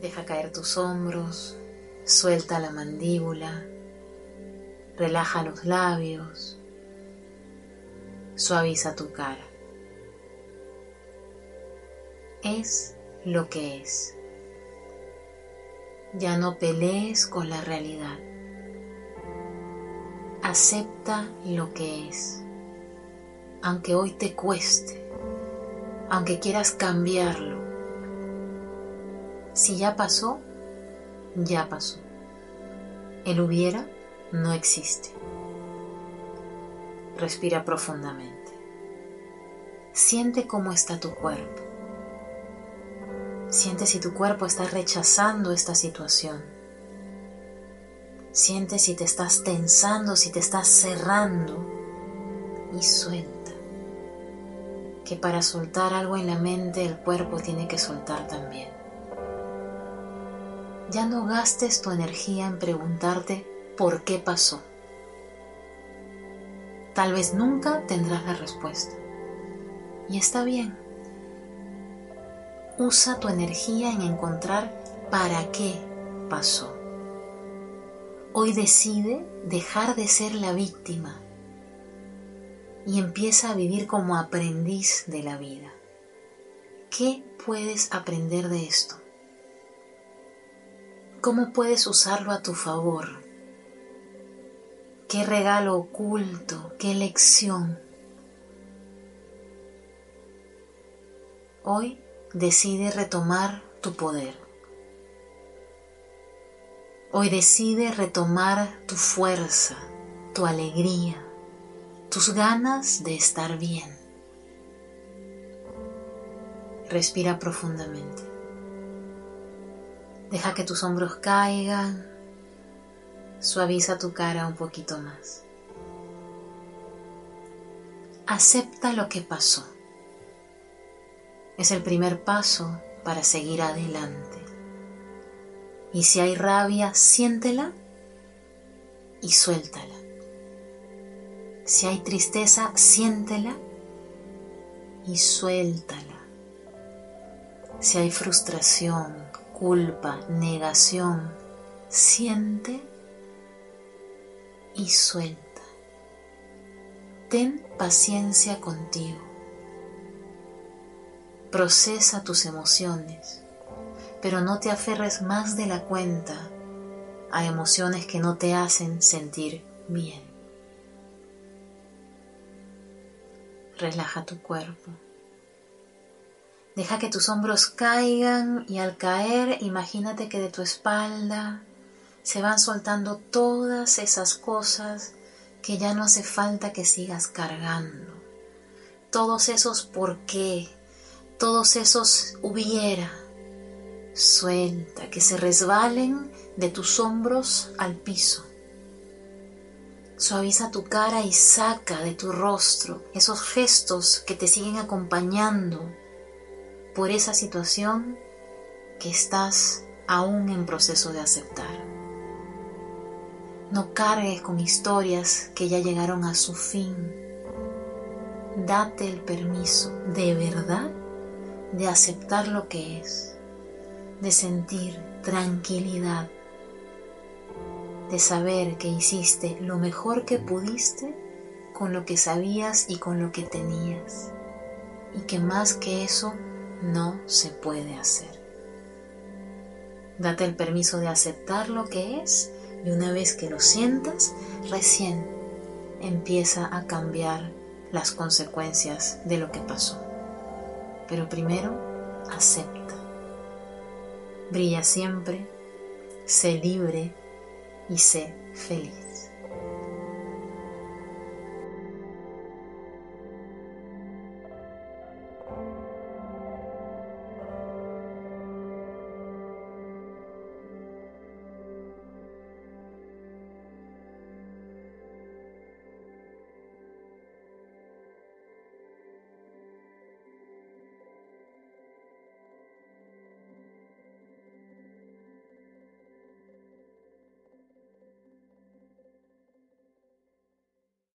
Deja caer tus hombros, suelta la mandíbula, relaja los labios, suaviza tu cara. Es lo que es. Ya no pelees con la realidad. Acepta lo que es, aunque hoy te cueste, aunque quieras cambiarlo. Si ya pasó, ya pasó. El hubiera no existe. Respira profundamente. Siente cómo está tu cuerpo. Siente si tu cuerpo está rechazando esta situación. Siente si te estás tensando, si te estás cerrando y suelta. Que para soltar algo en la mente el cuerpo tiene que soltar también. Ya no gastes tu energía en preguntarte por qué pasó. Tal vez nunca tendrás la respuesta. Y está bien. Usa tu energía en encontrar para qué pasó. Hoy decide dejar de ser la víctima y empieza a vivir como aprendiz de la vida. ¿Qué puedes aprender de esto? ¿Cómo puedes usarlo a tu favor? Qué regalo oculto, qué lección. Hoy decide retomar tu poder. Hoy decide retomar tu fuerza, tu alegría, tus ganas de estar bien. Respira profundamente. Deja que tus hombros caigan Suaviza tu cara un poquito más. Acepta lo que pasó. Es el primer paso para seguir adelante. Y si hay rabia, siéntela y suéltala. Si hay tristeza, siéntela y suéltala. Si hay frustración, culpa, negación, siente y suelta. Ten paciencia contigo. Procesa tus emociones, pero no te aferres más de la cuenta a emociones que no te hacen sentir bien. Relaja tu cuerpo. Deja que tus hombros caigan y al caer imagínate que de tu espalda se van soltando todas esas cosas que ya no hace falta que sigas cargando. Todos esos por qué, todos esos hubiera. Suelta, que se resbalen de tus hombros al piso. Suaviza tu cara y saca de tu rostro esos gestos que te siguen acompañando por esa situación que estás aún en proceso de aceptar. No cargues con historias que ya llegaron a su fin. Date el permiso de verdad de aceptar lo que es, de sentir tranquilidad, de saber que hiciste lo mejor que pudiste con lo que sabías y con lo que tenías, y que más que eso no se puede hacer. Date el permiso de aceptar lo que es y una vez que lo sientas, recién empieza a cambiar las consecuencias de lo que pasó. Pero primero, acepta. Brilla siempre, sé libre y sé feliz.